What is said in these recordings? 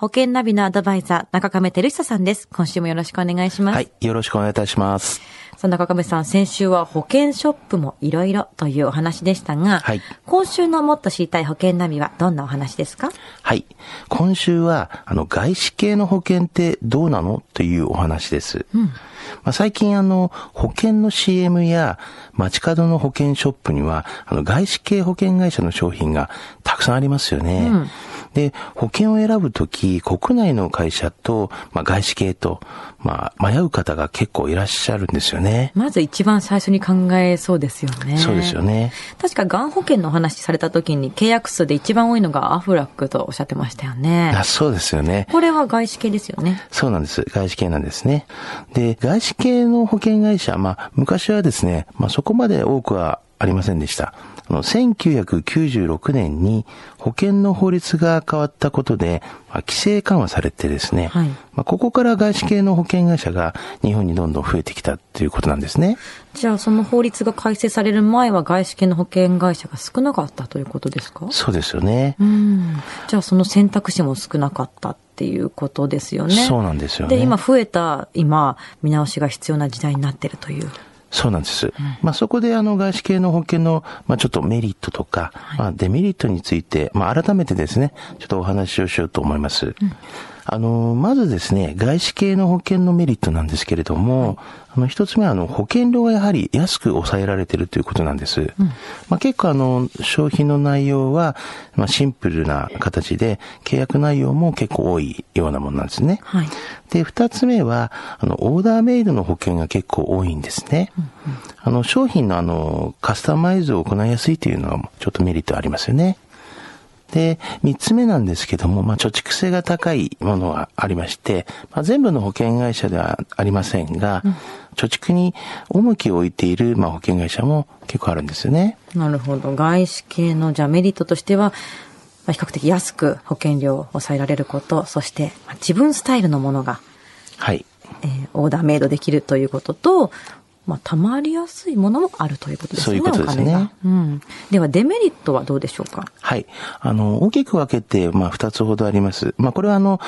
保険ナビのアドバイザー、中亀照久さんです。今週もよろしくお願いします。はい。よろしくお願いいたします。さあ中亀さん、先週は保険ショップもいろいろというお話でしたが、はい今週のもっと知りたい保険ナビはどんなお話ですか？はい。今週は、あの、外資系の保険ってどうなの？というお話です。まあ、最近あの、保険の CM や街角の保険ショップには、あの、外資系保険会社の商品がたくさんありますよね。で、保険を選ぶとき、国内の会社と、まあ、外資系と、まあ、迷う方が結構いらっしゃるんですよね。まず一番最初に考えそうですよね。そうですよね。確か、がん保険のお話された時に契約数で一番多いのがアフラックとおっしゃってましたよね。あそうですよね。これは外資系ですよね。そうなんです。外資系なんですね。で、外資系の保険会社、まあ、昔はですね、まあ、そこまで多くはありませんでした。あの、1996年に保険の法律が変わったことで、まあ、規制緩和されてですね、はいまあ、ここから外資系の保険会社が日本にどんどん増えてきたっていうことなんですね。じゃあ、その法律が改正される前は外資系の保険会社が少なかったということですか？そうですよね。うん。じゃあ、その選択肢も少なかったっていうことですよね。そうなんですよね。で、今増えた、今、見直しが必要な時代になってるという。そうなんです。まあそこであの外資系の保険の、まあちょっとメリットとか、まあデメリットについて、まあ改めてですね、ちょっとお話をしようと思います。あの、まずですね、外資系の保険のメリットなんですけれども、あの、一つ目はあの、保険料がやはり安く抑えられているということなんです。まあ結構あの、商品の内容は、まあシンプルな形で、契約内容も結構多いようなものなんですね。はい。で、二つ目は、あの、オーダーメイドの保険が結構多いんですね。あの、商品のあの、カスタマイズを行いやすいというのは、ちょっとメリットありますよね。で、三つ目なんですけども、まあ、貯蓄性が高いものがありまして、まあ、全部の保険会社ではありませんが、貯蓄に重きを置いている、まあ、保険会社も結構あるんですよね。なるほど。外資系の、じゃあメリットとしては、まあ、比較的安く保険料を抑えられること、そして、まあ自分スタイルのものが、はい。えーオーダーメイドできるということと、まあ、たまりやすいものもあるということですね。そういうことですね。うん。では、デメリットはどうでしょうか？はい。あの、大きく分けて、まあ、二つほどあります。まあ、これはあの、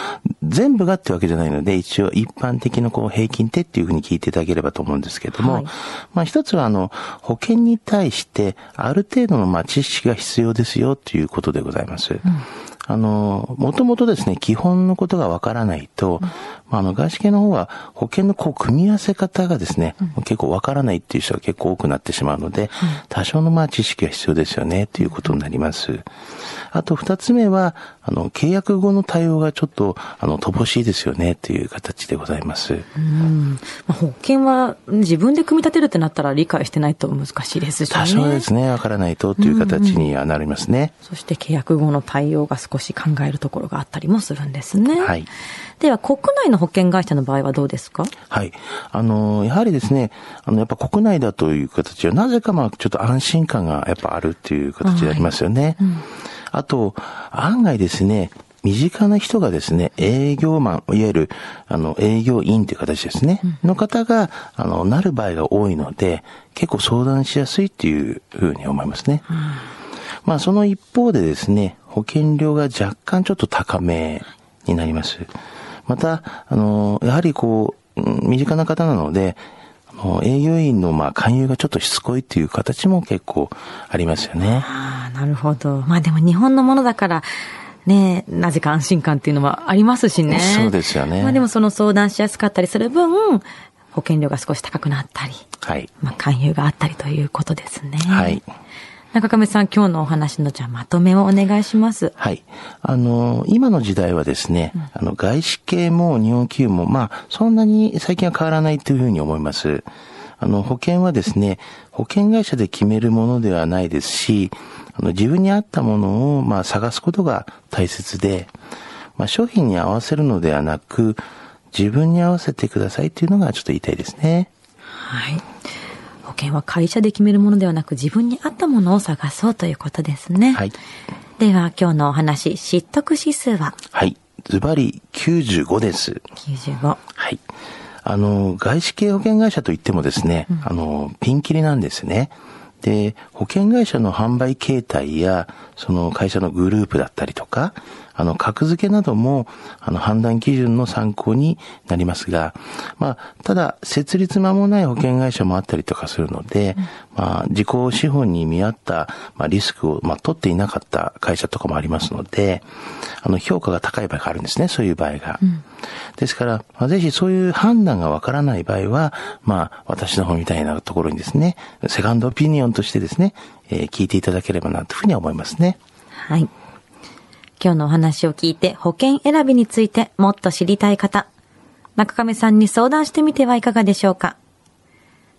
全部がってわけじゃないので、一応一般的なこう、平均ってっていうふうに聞いていただければと思うんですけれども、はいまあ、一つはあの、保険に対して、ある程度のまあ、知識が必要ですよということでございます。あの、もともとですね、基本のことがわからないと、まあ、あの、外資系の方は保険のこう、組み合わせ方がですね、結構わからないっていう人が結構多くなってしまうので、多少のまあ、知識が必要ですよね、ということになります。あと、二つ目は、あの、契約後の対応がちょっと、あの、乏しいですよね、という形でございます。うん。まあ、保険は自分で組み立てるってなったら理解してないと難しいですしね。多少ですね、わからないと、という形にはなりますね。そして契約後の対応が少し考えるところがあったりもするんですね。はい。では、国内の保険会社の場合はどうですか？はい。あの、やはりですね、あの、やっぱ国内だという形は、なぜかまあ、ちょっと安心感がやっぱあるっていう形でありますよね。あと、案外ですね、身近な人がですね、営業マン、いわゆる、あの、営業員という形ですね、の方が、あの、なる場合が多いので、結構相談しやすいっていうふうに思いますね。まあ、その一方でですね、保険料が若干ちょっと高めになります。また、あの、やはりこう、うん身近な方なので、営業員のまあ勧誘がちょっとしつこいっていう形も結構ありますよね。ああ、なるほど。まあでも日本のものだから、ねなぜか安心感っていうのはありますしね。そうですよねまあでもその相談しやすかったりする分、保険料が少し高くなったり、はい。まあ勧誘があったりということですね。はい。中亀さん、今日のお話のじゃあまとめをお願いします。はい。あの、今の時代はですね、あの、外資系も日本企業も、まあ、そんなに最近は変わらないというふうに思います。あの、保険はですね、保険会社で決めるものではないですし、あの、自分に合ったものを、まあ、探すことが大切で、まあ、商品に合わせるのではなく、自分に合わせてくださいというのがちょっと言いたいですね。はい。保険は会社で決めるものではなく自分に合ったものを探そうということですね。はい。では今日のお話、知得指数は？はい。ズバリ95です。95。はい。あの、外資系保険会社といってもですね、あの、ピンキリなんですね。で、保険会社の販売形態や、その会社のグループだったりとか、あの、格付けなども、あの、判断基準の参考になりますが、まあ、ただ、設立間もない保険会社もあったりとかするので、まあ、自己資本に見合った、まあ、リスクを、まあ、取っていなかった会社とかもありますので、あの、評価が高い場合があるんですね、そういう場合が。ですから、まあ、ぜひそういう判断がわからない場合は、まあ、私の方みたいなところにですね、セカンドオピニオンとしてですね、えー聞いていただければなというふうには思いますね。はい。今日のお話を聞いて保険選びについてもっと知りたい方、中亀さんに相談してみてはいかがでしょうか。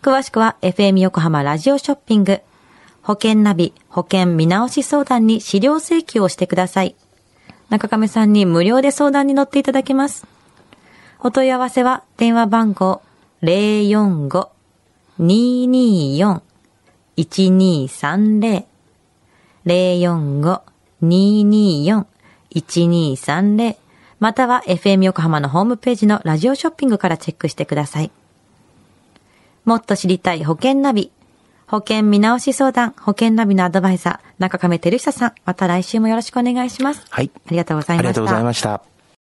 詳しくは FM 横浜ラジオショッピング、保険ナビ保険見直し相談に資料請求をしてください。中亀さんに無料で相談に乗っていただけます。お問い合わせは電話番号045-224-1230 045-224-1230または FM 横浜のホームページのラジオショッピングからチェックしてください。もっと知りたい保険ナビ。保険見直し相談、保険ナビのアドバイザー、中亀照久さん。また来週もよろしくお願いします。はい。ありがとうございました。ありがとうございました。